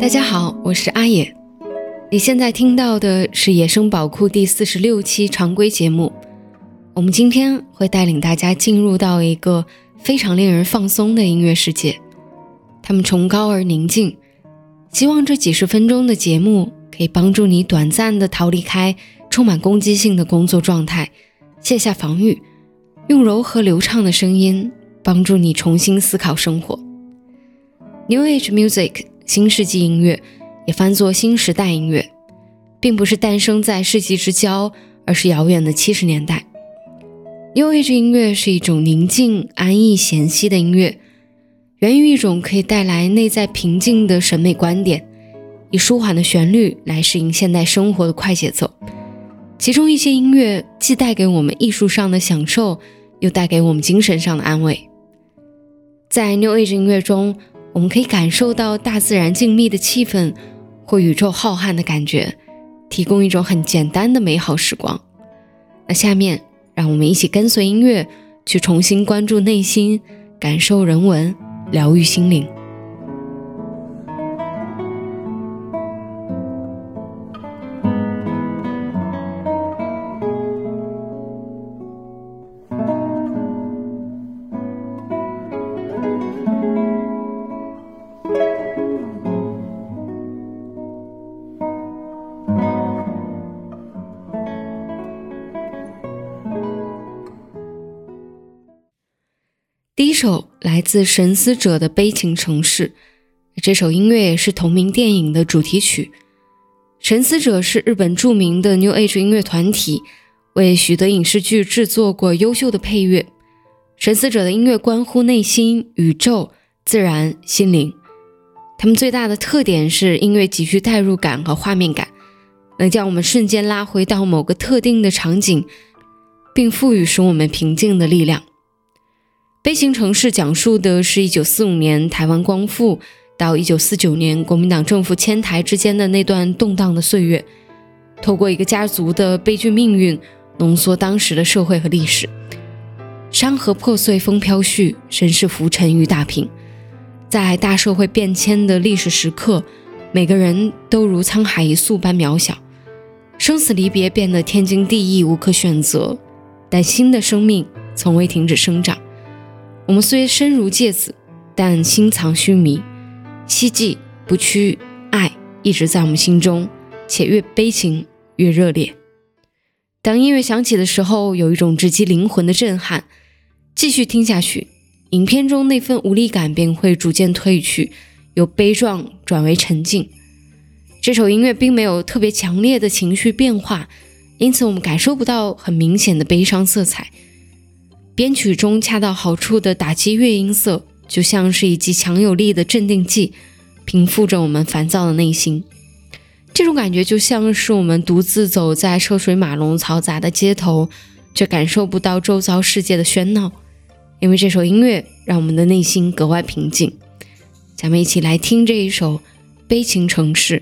大家好，我是阿野。你现在听到的是《野生宝库》第四十六期常规节目。我们今天会带领大家进入到一个非常令人放松的音乐世界。他们崇高而宁静，希望这几十分钟的节目可以帮助你短暂的逃离开充满攻击性的工作状态，卸下防御，用柔和流畅的声音帮助你重新思考生活。New Age Music。新世纪音乐也翻作新时代音乐，并不是诞生在世纪之交，而是遥远的七十年代。New Age 音乐是一种宁静、安逸、闲息的音乐，源于一种可以带来内在平静的审美观点，以舒缓的旋律来适应现代生活的快节奏。其中一些音乐既带给我们艺术上的享受，又带给我们精神上的安慰。在 New Age 音乐中。我们可以感受到大自然静谧的气氛，或宇宙浩瀚的感觉，提供一种很简单的美好时光。那下面，让我们一起跟随音乐，去重新关注内心，感受人文，疗愈心灵。自神思者的《悲情城市》，这首音乐也是同名电影的主题曲。神思者是日本著名的 New Age 音乐团体，为许多影视剧制作过优秀的配乐。神思者的音乐关乎内心、宇宙、自然、心灵。他们最大的特点是音乐极具代入感和画面感，能将我们瞬间拉回到某个特定的场景，并赋予使我们平静的力量。悲情城市讲述的是一九四五年台湾光复到一九四九年国民党政府迁台之间的那段动荡的岁月，透过一个家族的悲剧命运，浓缩当时的社会和历史。山河破碎，风飘絮，身世浮沉雨打萍。在大社会变迁的历史时刻，每个人都如沧海一粟般渺小，生死离别变得天经地义，无可选择。但新的生命从未停止生长。我们虽身如芥子，但心藏须弥。希冀不屈，爱一直在我们心中，且越悲情越热烈。当音乐响起的时候，有一种直击灵魂的震撼。继续听下去，影片中那份无力感便会逐渐褪去，由悲壮转为沉静。这首音乐并没有特别强烈的情绪变化，因此我们感受不到很明显的悲伤色彩。编曲中恰到好处的打击乐音色，就像是一剂强有力的镇定剂，平复着我们烦躁的内心。这种感觉就像是我们独自走在车水马龙、嘈杂的街头，却感受不到周遭世界的喧闹。因为这首音乐让我们的内心格外平静。咱们一起来听这一首《悲情城市》。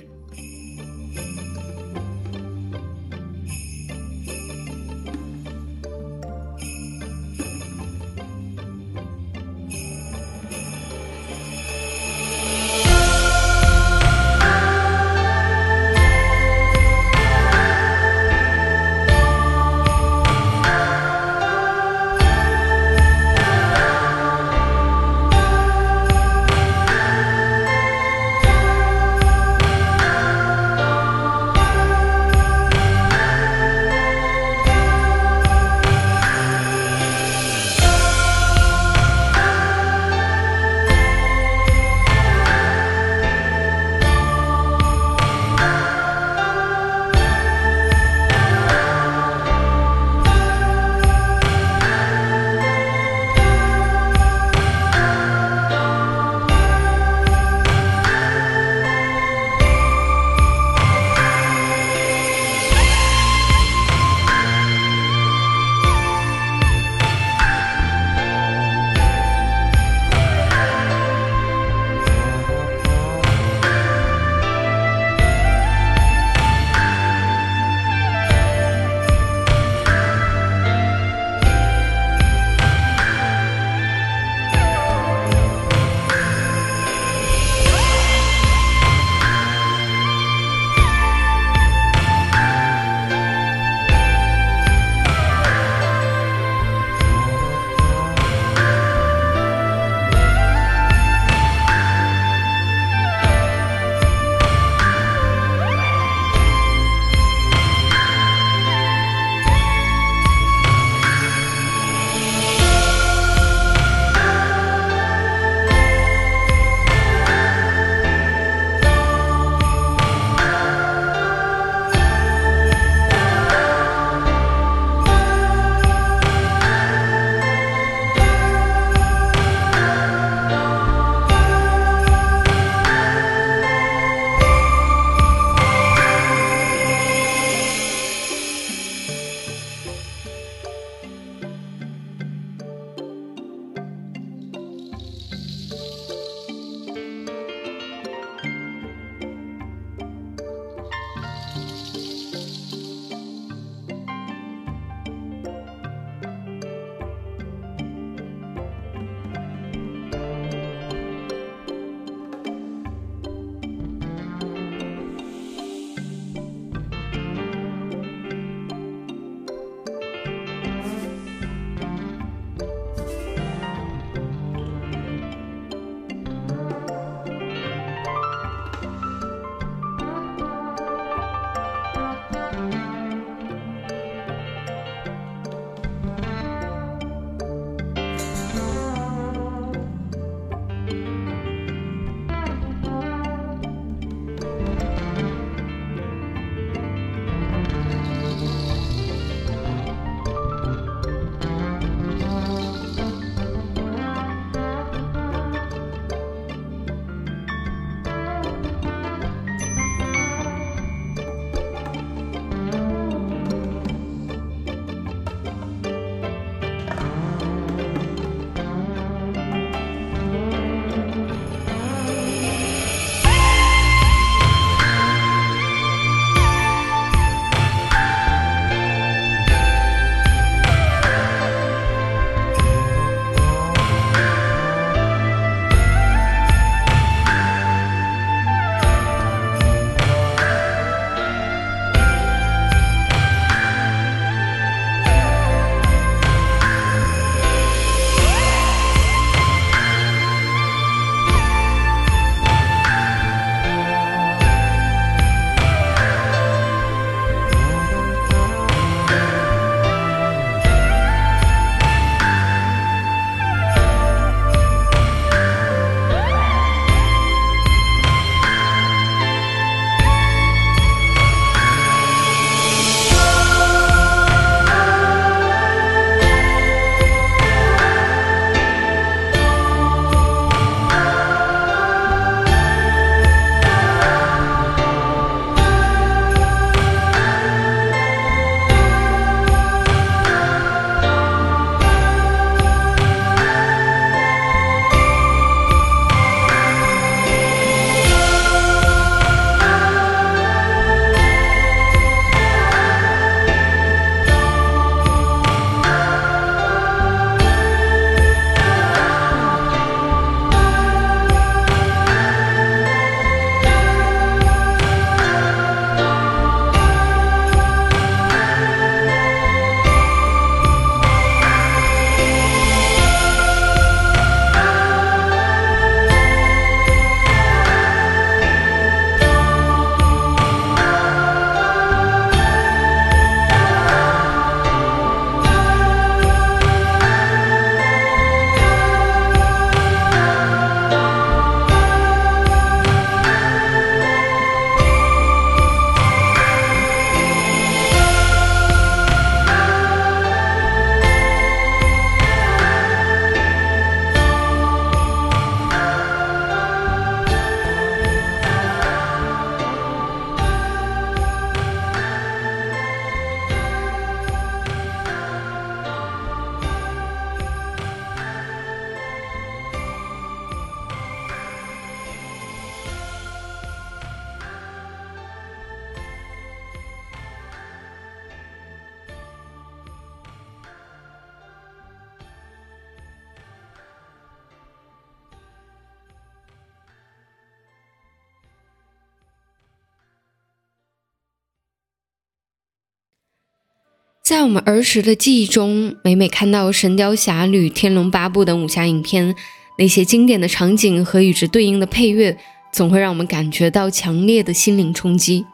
在我们儿时的记忆中，每每看到《神雕侠侣》《天龙八部》等武侠影片，那些经典的场景和与之对应的配乐，总会让我们感觉到强烈的心灵冲击。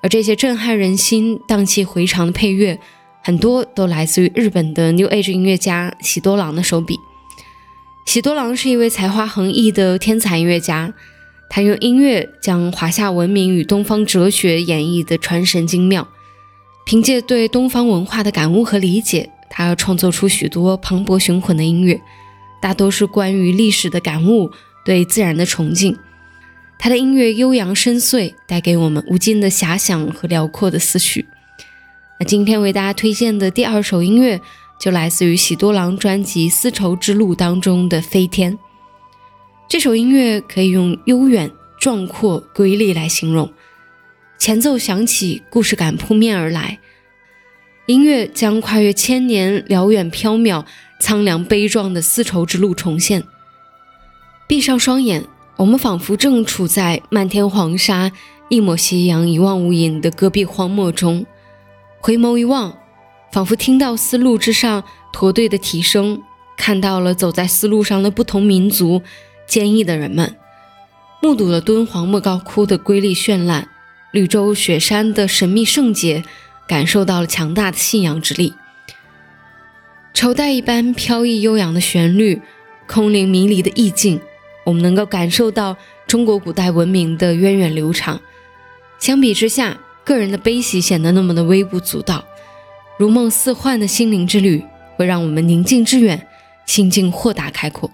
而这些震撼人心、荡气回肠的配乐，很多都来自于日本的 New Age 音乐家喜多郎的手笔。喜多郎是一位才华横溢的天才音乐家，他用音乐将华夏文明与东方哲学演绎的传神精妙。凭借对东方文化的感悟和理解，他创作出许多磅礴雄浑的音乐，大多是关于历史的感悟、对自然的崇敬。他的音乐悠扬深邃，带给我们无尽的遐想和辽阔的思绪。那今天为大家推荐的第二首音乐，就来自于喜多郎专辑《丝绸之路》当中的《飞天》。这首音乐可以用悠远、壮阔、瑰丽来形容。前奏响起，故事感扑面而来，音乐将跨越千年、辽远缥缈、苍凉悲壮的丝绸之路重现。闭上双眼，我们仿佛正处在漫天黄沙、一抹夕阳、一望无垠的戈壁荒漠中。回眸一望，仿佛听到丝路之上驼队的蹄声，看到了走在丝路上的不同民族、坚毅的人们，目睹了敦煌莫高窟的瑰丽绚烂。绿洲雪山的神秘圣洁，感受到了强大的信仰之力。绸带一般飘逸悠扬的旋律，空灵迷离的意境，我们能够感受到中国古代文明的源远流长。相比之下，个人的悲喜显得那么的微不足道。如梦似幻的心灵之旅，会让我们宁静致远，心境豁达开阔。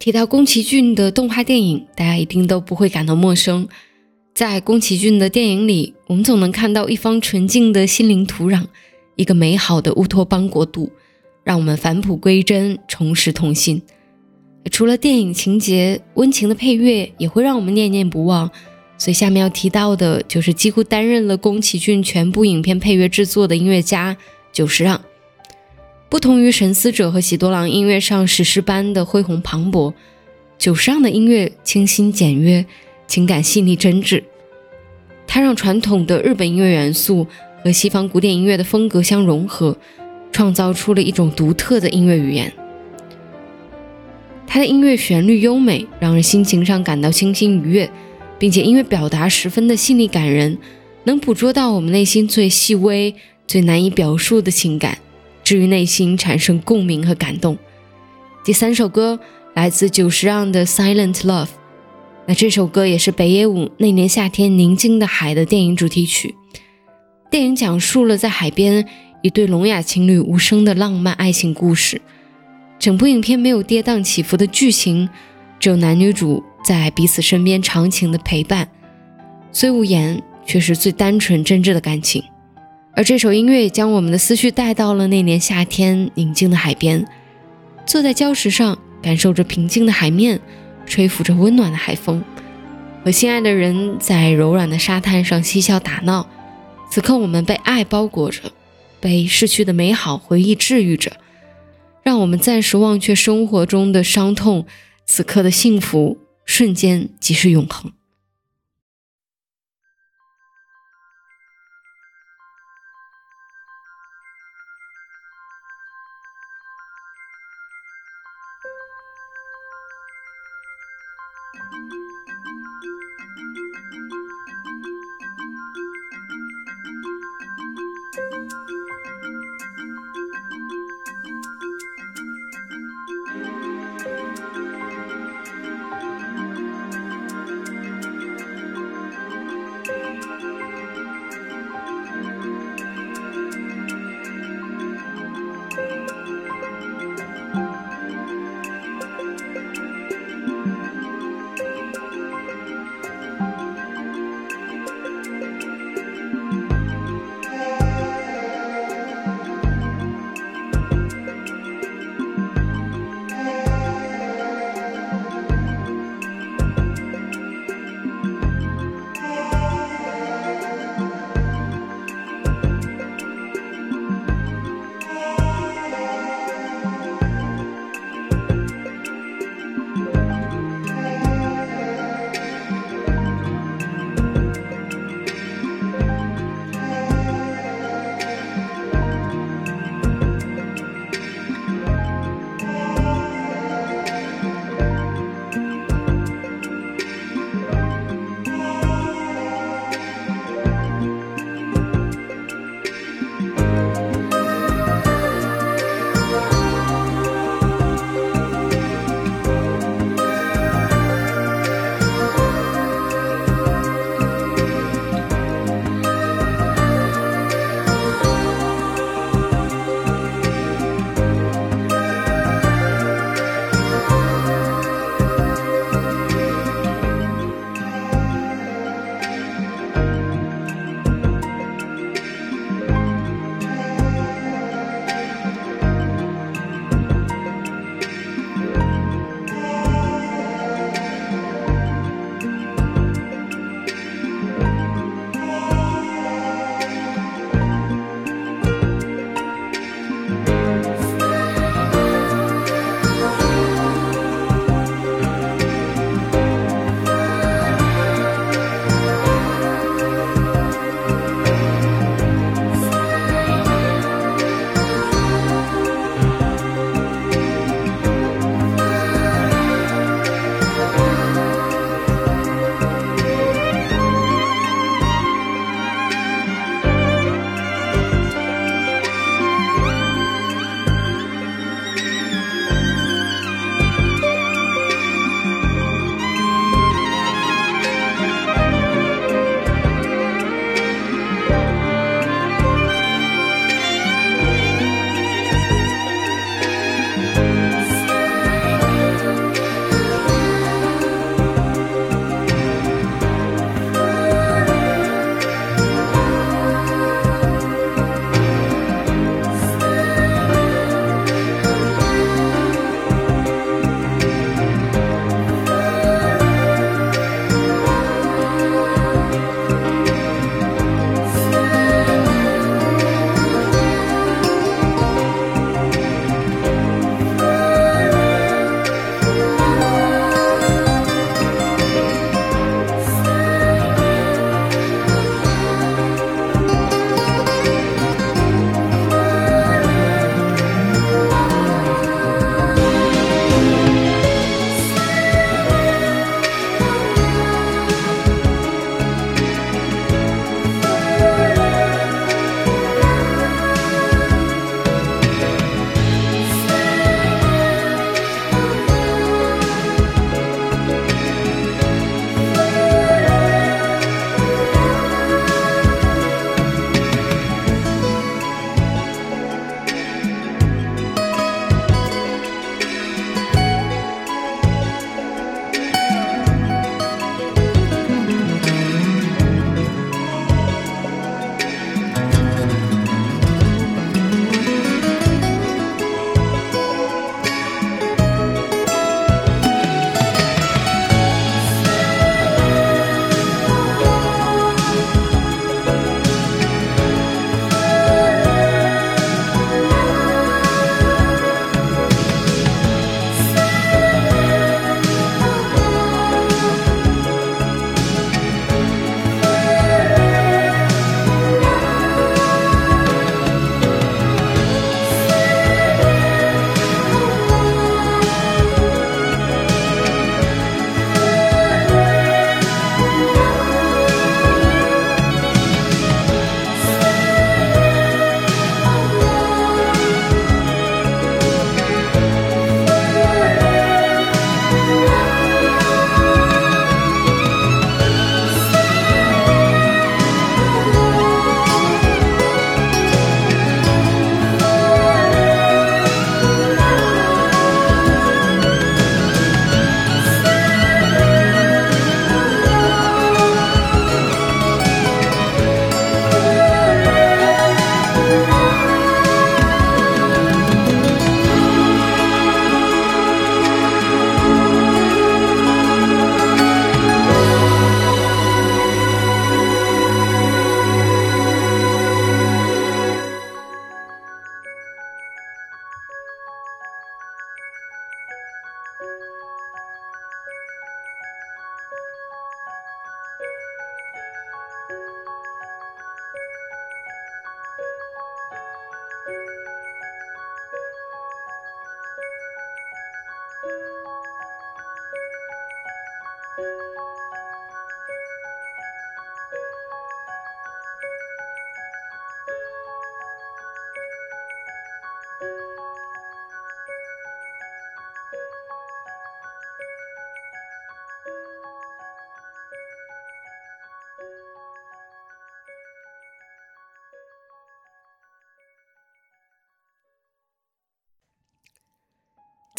提到宫崎骏的动画电影，大家一定都不会感到陌生。在宫崎骏的电影里，我们总能看到一方纯净的心灵土壤，一个美好的乌托邦国度，让我们返璞归真，重拾童心。除了电影情节，温情的配乐也会让我们念念不忘。所以下面要提到的就是几乎担任了宫崎骏全部影片配乐制作的音乐家久石让。不同于神思者和喜多郎音乐上史诗般的恢宏磅礴，久石让的音乐清新简约，情感细腻真挚。他让传统的日本音乐元素和西方古典音乐的风格相融合，创造出了一种独特的音乐语言。他的音乐旋律优美，让人心情上感到清新愉悦，并且音乐表达十分的细腻感人，能捕捉到我们内心最细微、最难以表述的情感，至于内心产生共鸣和感动。第三首歌来自久石让的《Silent Love》，那这首歌也是北野武那年夏天宁静的海的电影主题曲。电影讲述了在海边一对聋哑情侣无声的浪漫爱情故事。整部影片没有跌宕起伏的剧情，只有男女主在彼此身边长情的陪伴，虽无言，却是最单纯真挚的感情。而这首音乐将我们的思绪带到了那年夏天宁静的海边，坐在礁石上，感受着平静的海面，吹拂着温暖的海风，和心爱的人在柔软的沙滩上嬉笑打闹。此刻，我们被爱包裹着，被逝去的美好回忆治愈着。让我们暂时忘却生活中的伤痛，此刻的幸福瞬间即是永恒。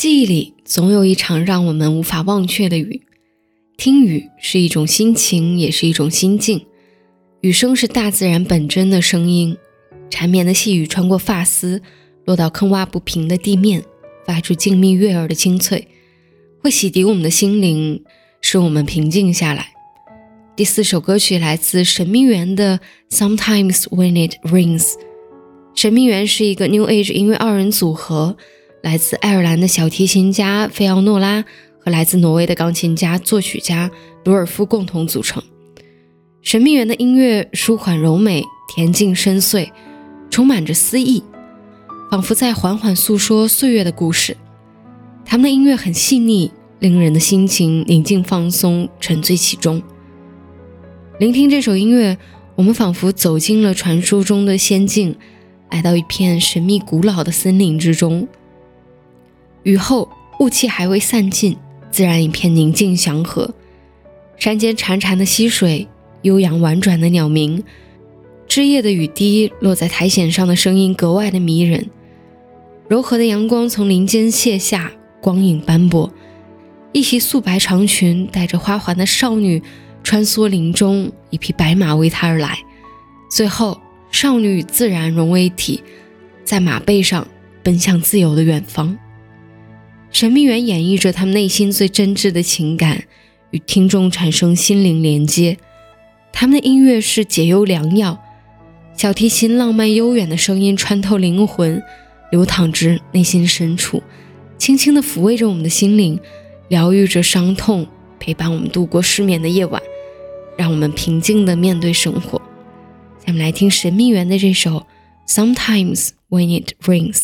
记忆里总有一场让我们无法忘却的雨。听雨是一种心情，也是一种心境。雨声是大自然本真的声音，缠绵的细雨穿过发丝，落到坑洼不平的地面，发出静谧悦耳的清脆，会洗涤我们的心灵，使我们平静下来。第四首歌曲来自神秘园的《Sometimes When It Rains》。神秘园是一个 New Age 音乐二人组合。来自爱尔兰的小提琴家菲奥诺拉和来自挪威的钢琴家、作曲家鲁尔夫共同组成。神秘园的音乐舒缓柔美、恬静深邃，充满着诗意，仿佛在缓缓诉说岁月的故事。他们的音乐很细腻，令人的心情宁静放松，沉醉其中。聆听这首音乐，我们仿佛走进了传说中的仙境，来到一片神秘古老的森林之中。雨后，雾气还未散尽，自然一片宁静祥和。山间潺潺的溪水，悠扬婉转的鸟鸣，枝叶的雨滴落在苔藓上的声音格外的迷人。柔和的阳光从林间泻下，光影斑驳。一袭素白长裙、带着花环的少女穿梭林中，一匹白马为她而来。最后，少女与自然融为一体，在马背上奔向自由的远方。神秘园演绎着他们内心最真挚的情感，与听众产生心灵连接。他们的音乐是解忧良药，小提琴浪漫悠远的声音穿透灵魂，流淌至内心深处，轻轻地抚慰着我们的心灵，疗愈着伤痛，陪伴我们度过失眠的夜晚，让我们平静地面对生活。下面来听神秘园的这首《Sometimes When It Rains》。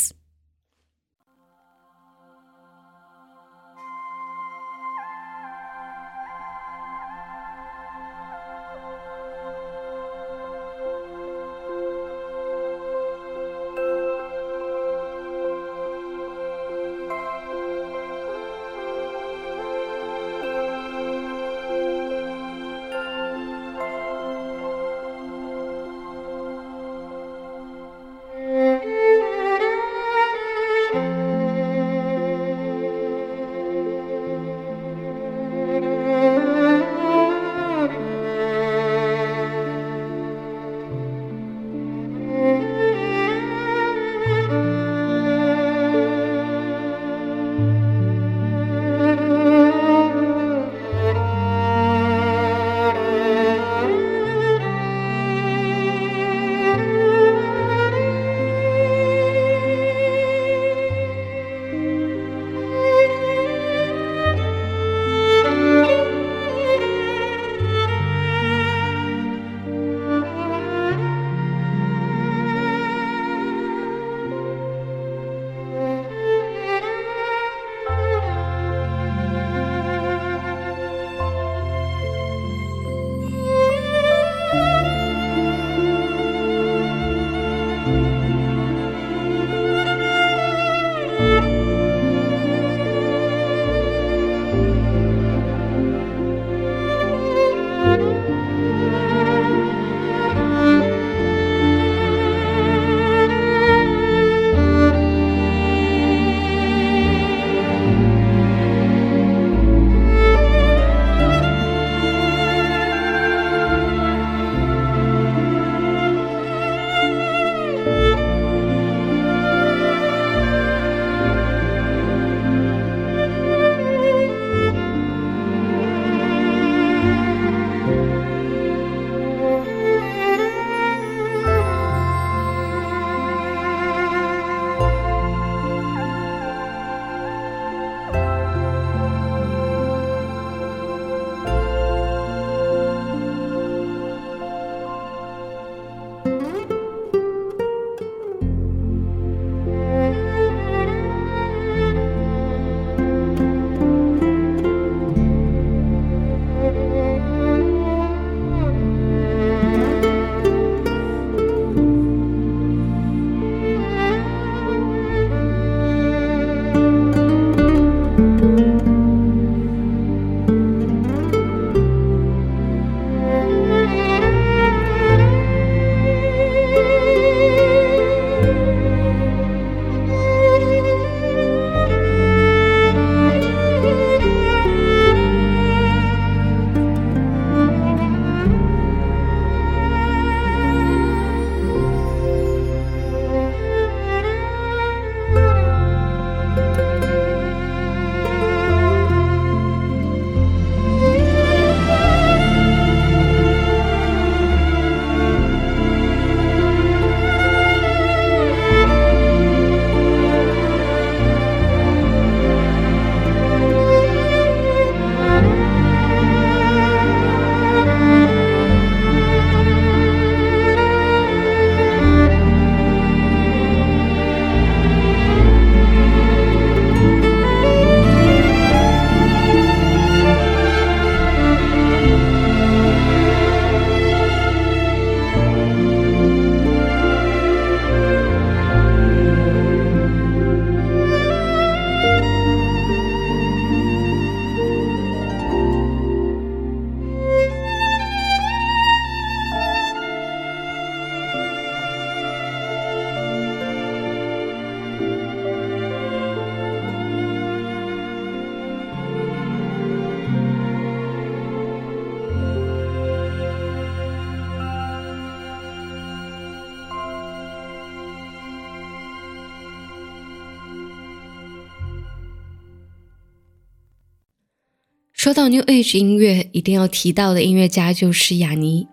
New Age 音乐，一定要提到的音乐家就是雅尼。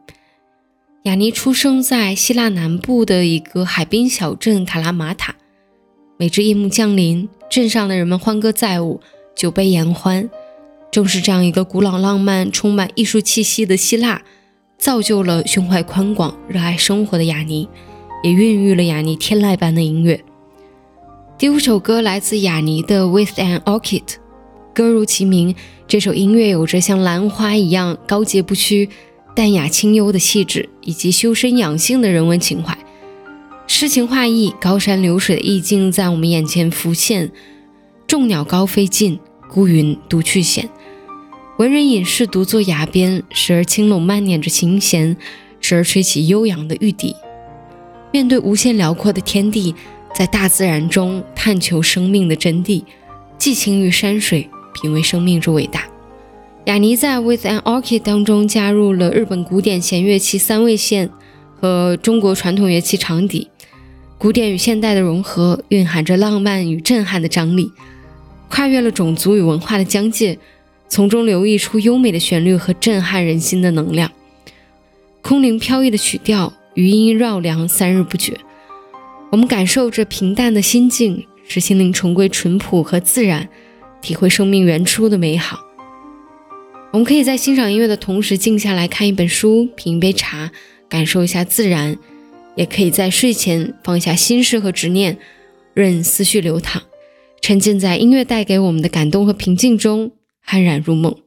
雅尼出生在希腊南部的一个海滨小镇卡拉马塔。每至夜幕降临，镇上的人们欢歌载舞，酒杯言欢。正是这样一个古老、浪漫、充满艺术气息的希腊，造就了胸怀宽广、热爱生活的雅尼，也孕育了雅尼天籁般的音乐。第五首歌来自雅尼的《With an Orchid》，歌如其名，这首音乐有着像兰花一样高洁不屈。淡雅清幽的气质，以及修身养性的人文情怀，诗情画意、高山流水的意境在我们眼前浮现。众鸟高飞尽，孤云独去闲。文人隐士独坐崖边，时而轻拢慢捻着琴弦，时而吹起悠扬的玉笛。面对无限辽阔的天地，在大自然中探求生命的真谛，寄情于山水，品味生命之伟大。雅尼在《With an Orchid》当中加入了日本古典弦乐器三味线和中国传统乐器长笛，古典与现代的融合，蕴含着浪漫与震撼的张力，跨越了种族与文化的疆界，从中流溢出优美的旋律和震撼人心的能量。空灵飘逸的曲调，余音绕梁，三日不绝。我们感受着平淡的心境，使心灵重归淳朴和自然，体会生命原初的美好。我们可以在欣赏音乐的同时，静下来看一本书，品一杯茶，感受一下自然；也可以在睡前放下心事和执念，任思绪流淌，沉浸在音乐带给我们的感动和平静中，酣然入梦。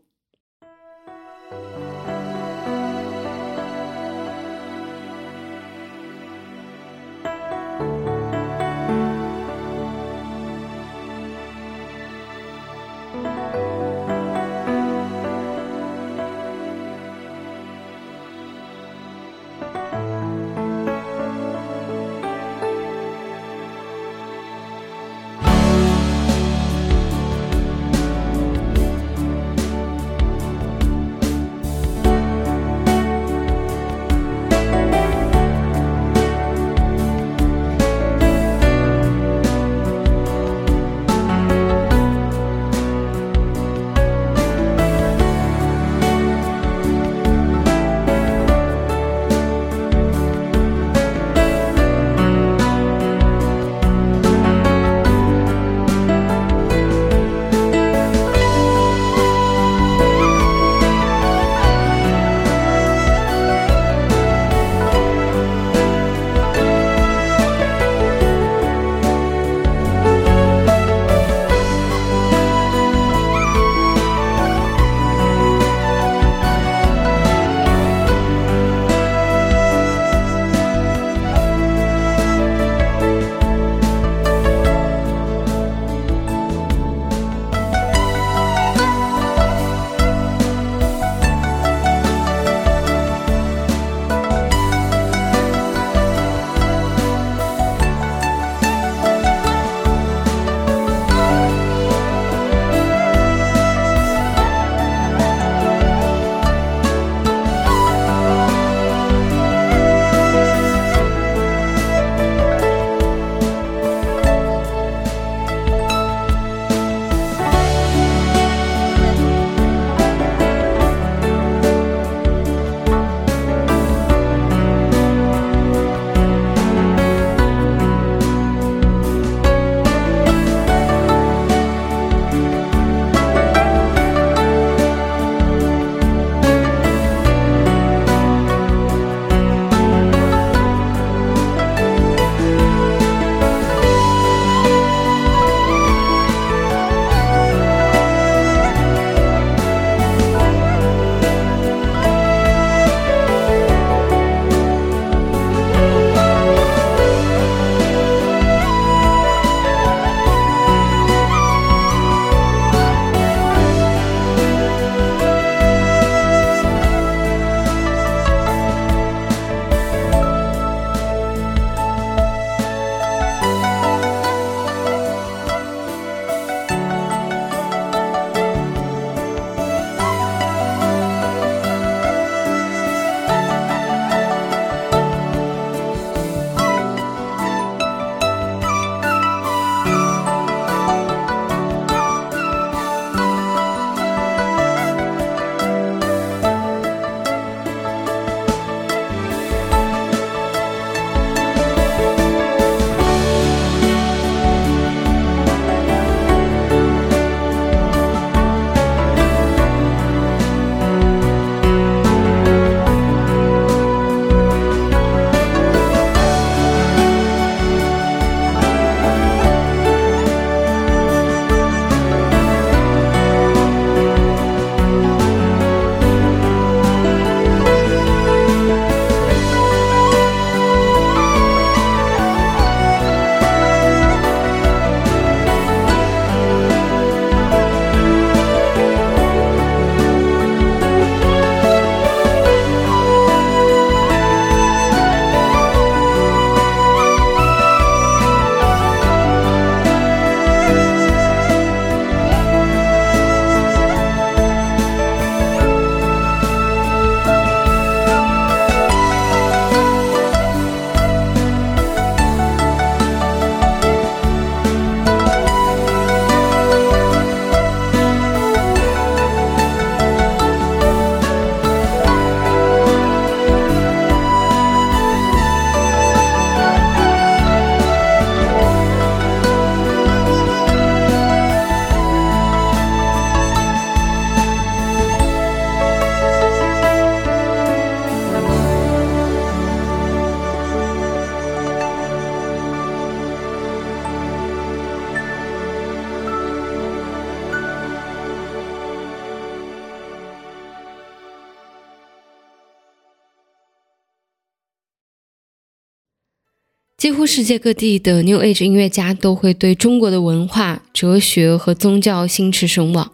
世界各地的 New Age 音乐家都会对中国的文化、哲学和宗教心驰神往。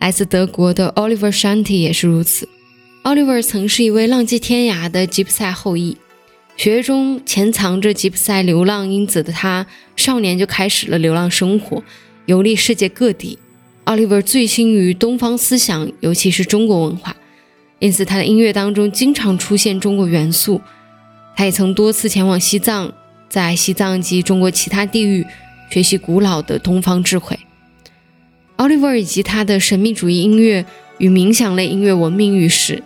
来自德国的 Oliver Shanti 也是如此。Oliver 曾是一位浪迹天涯的吉普赛后裔，血液中潜藏着吉普赛流浪因子的他，少年就开始了流浪生活，游历世界各地。Oliver 醉心于东方思想，尤其是中国文化，因此他的音乐当中经常出现中国元素。他也曾多次前往西藏。在西藏及中国其他地域学习古老的东方智慧。Oliver 以及他的神秘主义音乐与冥想类音乐闻名于世，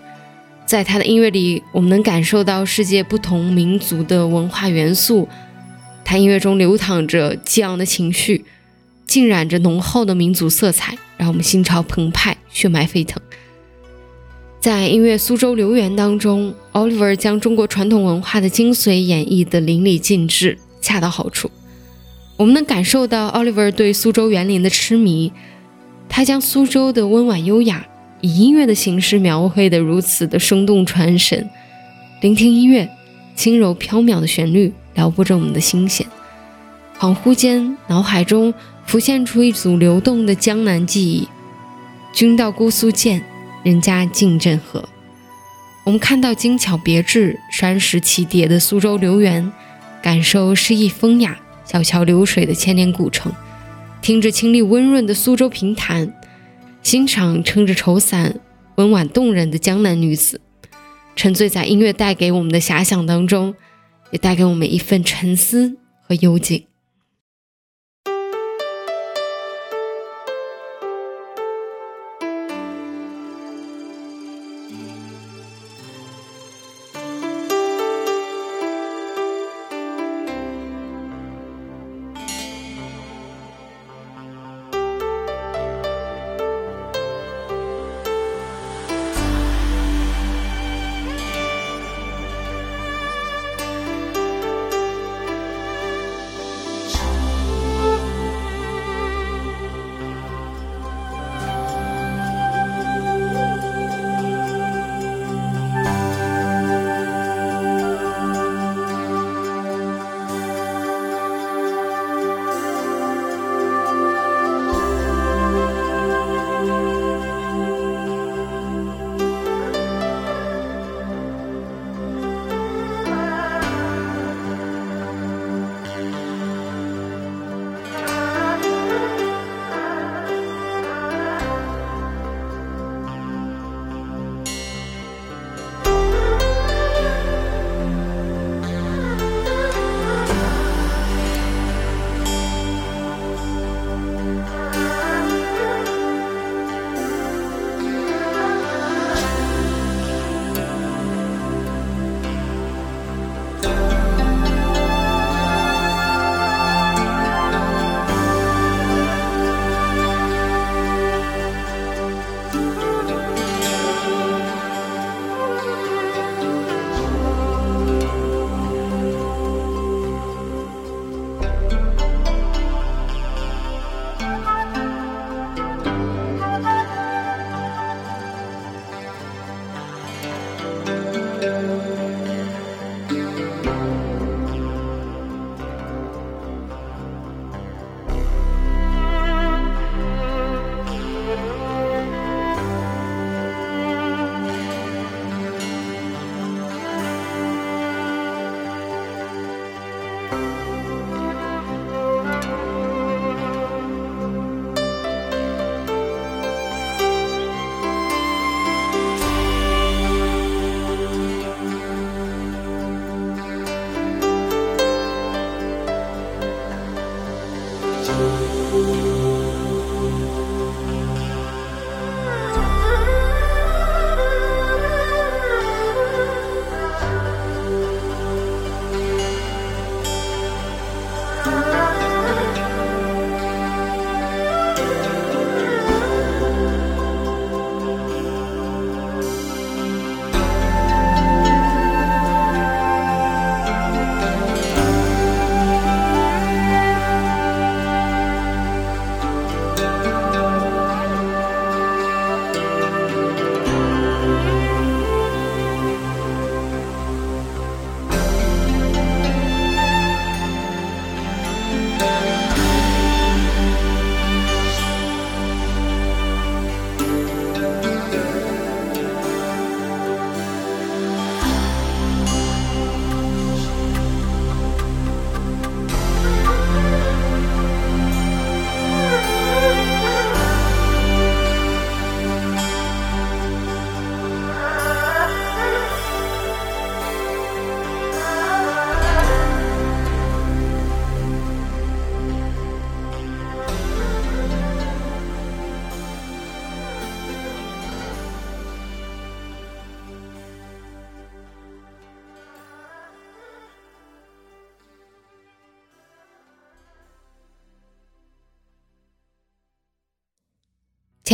在他的音乐里，我们能感受到世界不同民族的文化元素。他音乐中流淌着激昂的情绪，浸染着浓厚的民族色彩，让我们心潮澎湃，血脉沸腾。在音乐《苏州留园》当中，Oliver 将中国传统文化的精髓演绎得淋漓尽致，恰到好处。我们能感受到 Oliver 对苏州园林的痴迷，他将苏州的温婉优雅以音乐的形式描绘得如此的生动传神。聆听音乐，轻柔飘渺的旋律撩拨着我们的心弦，恍惚间，脑海中浮现出一组流动的江南记忆：君到姑苏见。人家静镇河，我们看到精巧别致、山石齐叠的苏州留园，感受诗意风雅、小桥流水的千年古城，听着清丽温润的苏州评弹，欣赏撑着绸伞、温婉动人的江南女子，沉醉在音乐带给我们的遐想当中，也带给我们一份沉思和幽静。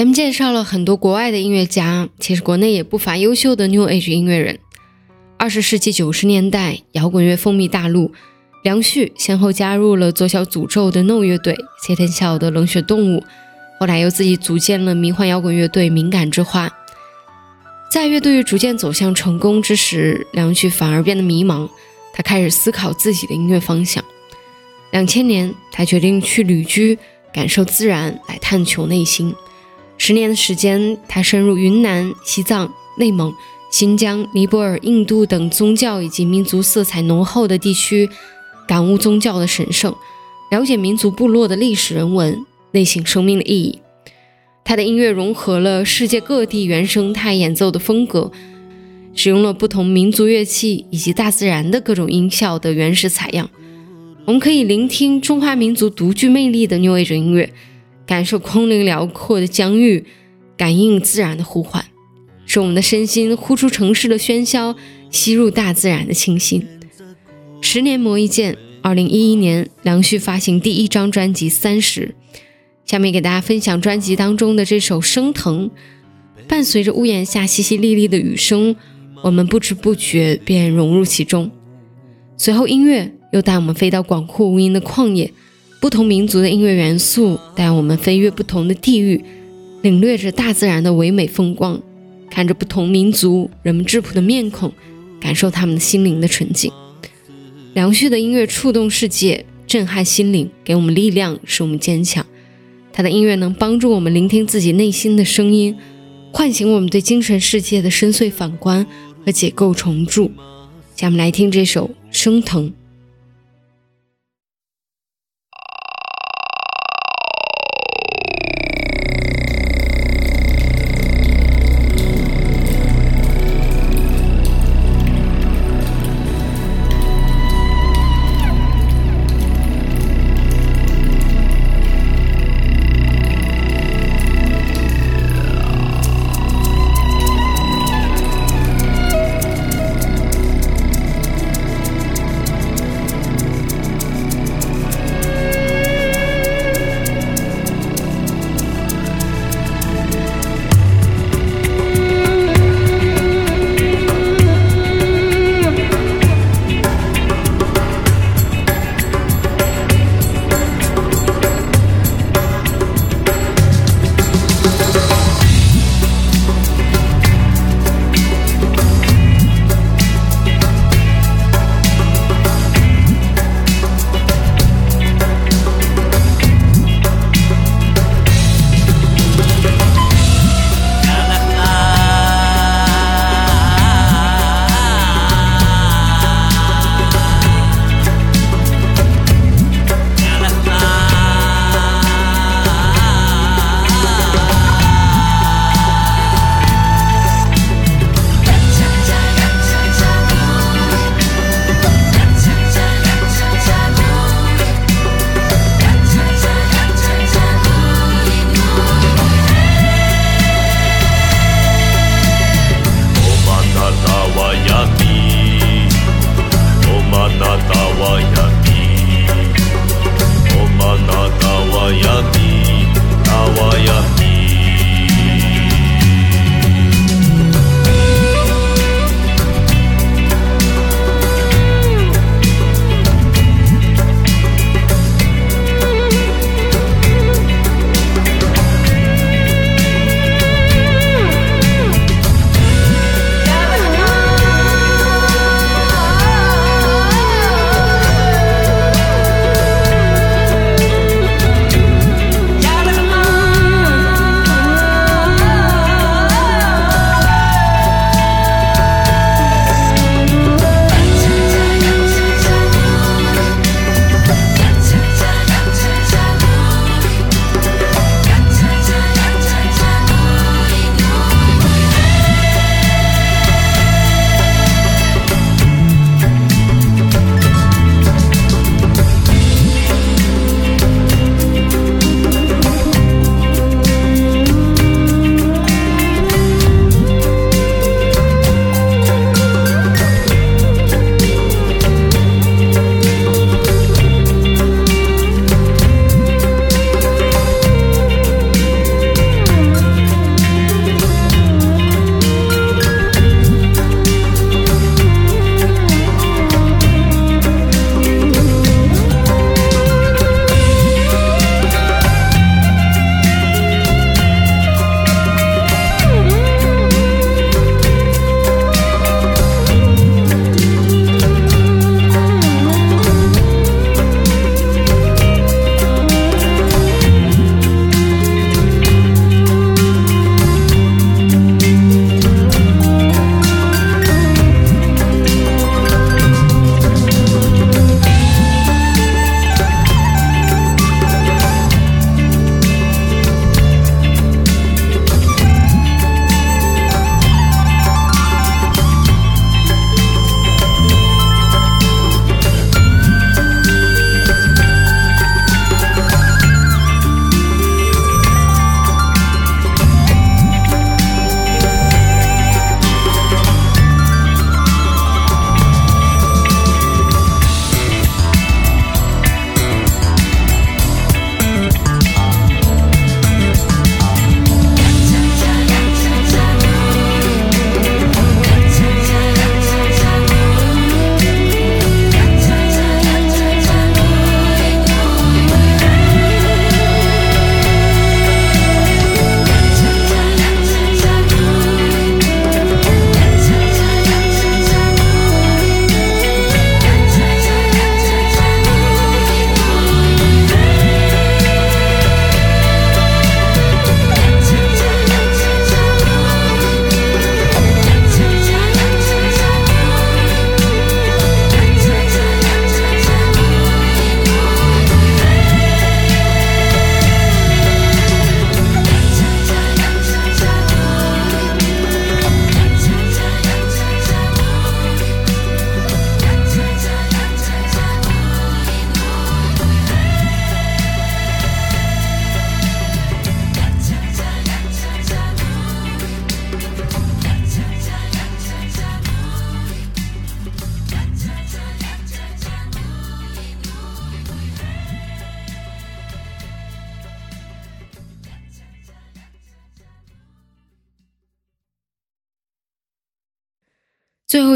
前面介绍了很多国外的音乐家，其实国内也不乏优秀的 New Age 音乐人。二十世纪九十年代，摇滚乐风靡大陆，梁旭先后加入了左小诅咒的 No 乐队、谢天笑的冷血动物，后来又自己组建了迷幻摇滚乐队敏感之花。在乐队逐渐走向成功之时，梁旭反而变得迷茫，他开始思考自己的音乐方向。两千年，他决定去旅居，感受自然，来探求内心。十年的时间，他深入云南、西藏、内蒙、新疆、尼泊尔、印度等宗教以及民族色彩浓厚的地区，感悟宗教的神圣，了解民族部落的历史人文、内省生命的意义。他的音乐融合了世界各地原生态演奏的风格，使用了不同民族乐器以及大自然的各种音效的原始采样。我们可以聆听中华民族独具魅力的 New Age 音乐。感受空灵辽阔的疆域，感应自然的呼唤，使我们的身心呼出城市的喧嚣，吸入大自然的清新。十年磨一剑，二零一一年，梁旭发行第一张专辑《三十》，下面给大家分享专辑当中的这首《升腾》。伴随着屋檐下淅淅沥沥的雨声，我们不知不觉便融入其中。随后，音乐又带我们飞到广阔无垠的旷野。不同民族的音乐元素带我们飞越不同的地域，领略着大自然的唯美风光，看着不同民族人们质朴的面孔，感受他们的心灵的纯净。梁旭的音乐触动世界，震撼心灵，给我们力量，使我们坚强。他的音乐能帮助我们聆听自己内心的声音，唤醒我们对精神世界的深邃反观和解构重铸。下面来听这首《升腾》。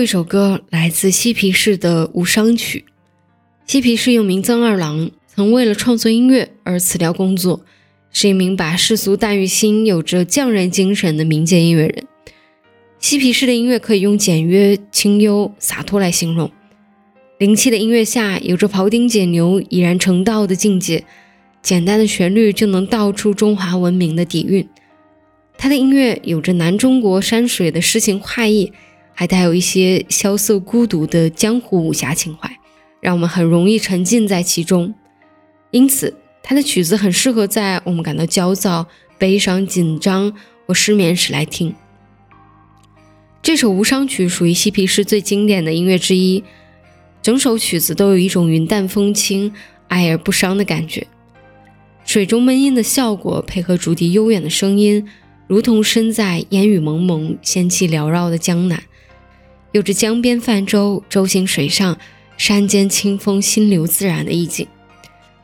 一首歌来自嬉皮士的《无伤曲》。嬉皮士又名曾二郎，曾为了创作音乐而辞掉工作，是一名把世俗淡于心、有着匠人精神的民间音乐人。嬉皮士的音乐可以用简约、清幽、洒脱来形容。灵气的音乐下，有着庖丁解牛、已然成道的境界。简单的旋律就能道出中华文明的底蕴。他的音乐有着南中国山水的诗情画意，还带有一些萧瑟孤独的江湖武侠情怀，让我们很容易沉浸在其中。因此，他的曲子很适合在我们感到焦躁、悲伤、紧张或失眠时来听。这首无伤曲属于嬉皮士最经典的音乐之一。整首曲子都有一种云淡风轻、哀而不伤的感觉，水中闷音的效果配合竹笛悠远的声音，如同身在烟雨蒙蒙、仙气缭绕的江南，有着江边泛舟、舟行水上、山间清风心流自然的意境。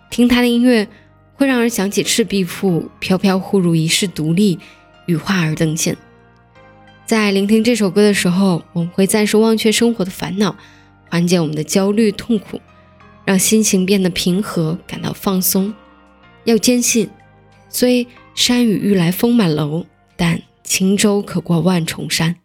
听他的音乐，会让人想起《赤壁赋》，飘飘忽如一世独立，羽化而登仙。在聆听这首歌的时候，我们会暂时忘却生活的烦恼。缓解我们的焦虑痛苦，让心情变得平和，感到放松。要坚信，虽山雨欲来风满楼，但轻舟可过万重山。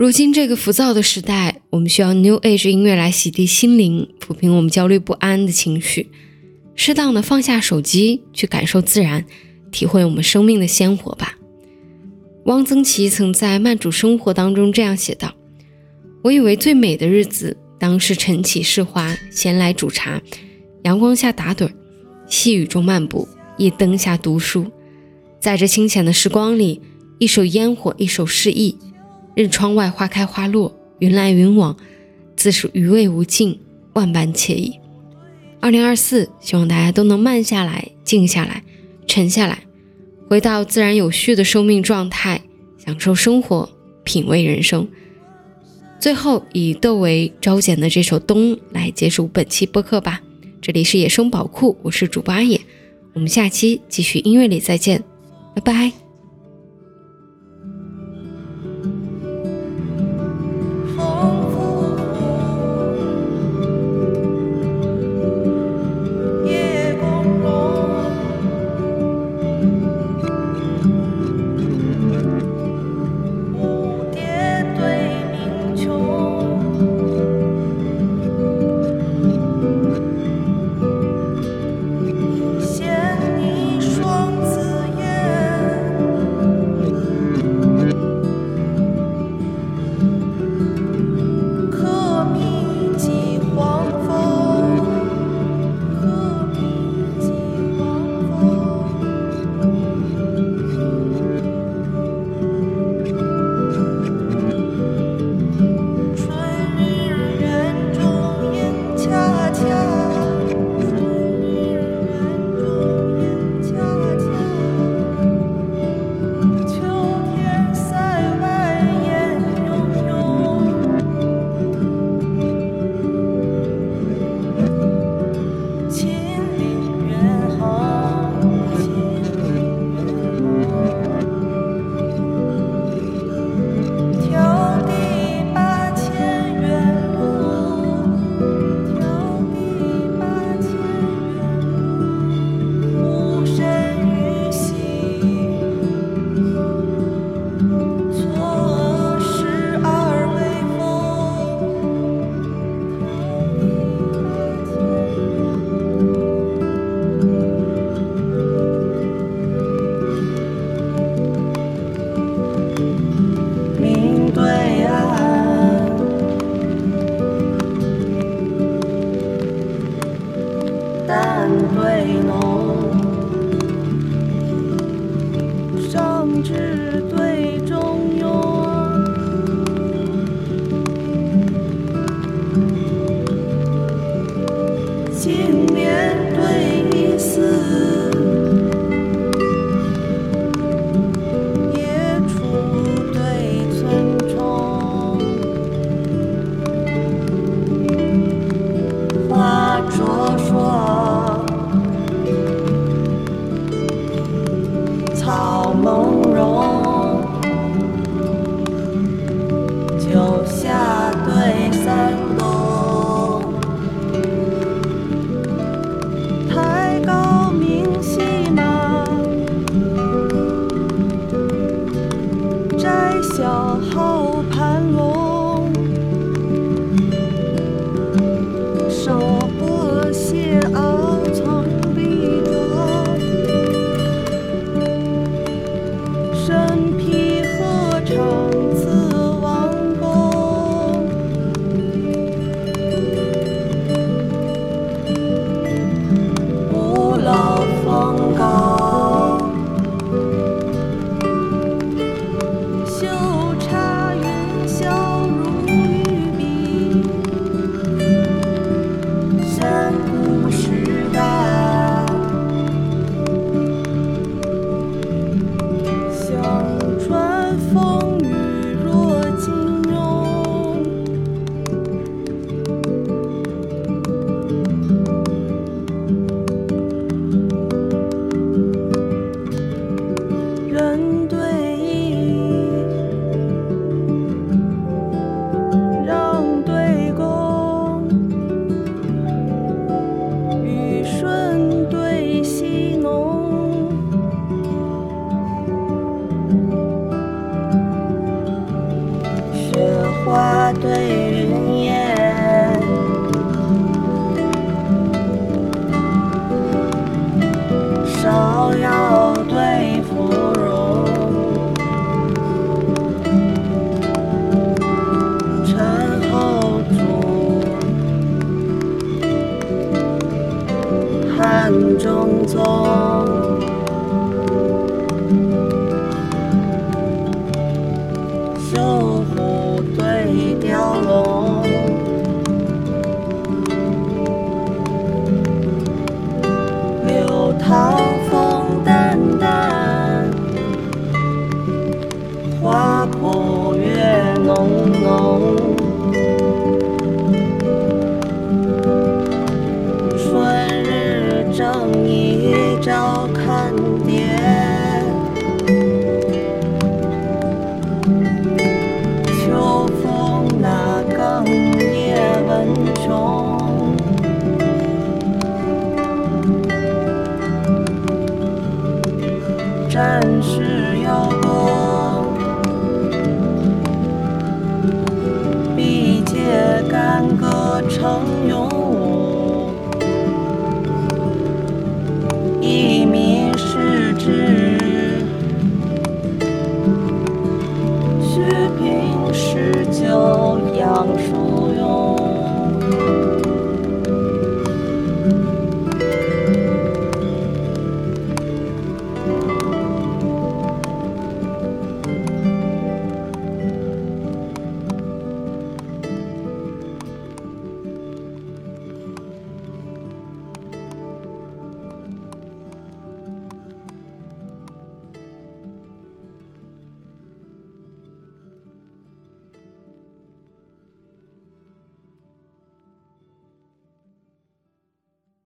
如今这个浮躁的时代，我们需要 New Age 音乐来洗涤心灵，抚平我们焦虑不安的情绪。适当的放下手机，去感受自然，体会我们生命的鲜活吧。汪曾祺曾在《慢煮生活》当中这样写道：“我以为最美的日子，当是晨起试花，闲来煮茶，阳光下打盹，细雨中漫步，一灯下读书。在这清闲的时光里，一手烟火，一手诗意。日窗外花开花落，云来云往，自是余味无尽，万般惬意。”二零二四，希望大家都能慢下来，静下来，沉下来。回到自然有序的生命状态，享受生活，品味人生。最后以窦唯招简的这首《冬》来结束本期播客吧。这里是野生宝库，我是主播阿野，我们下期继续音乐里再见，拜拜。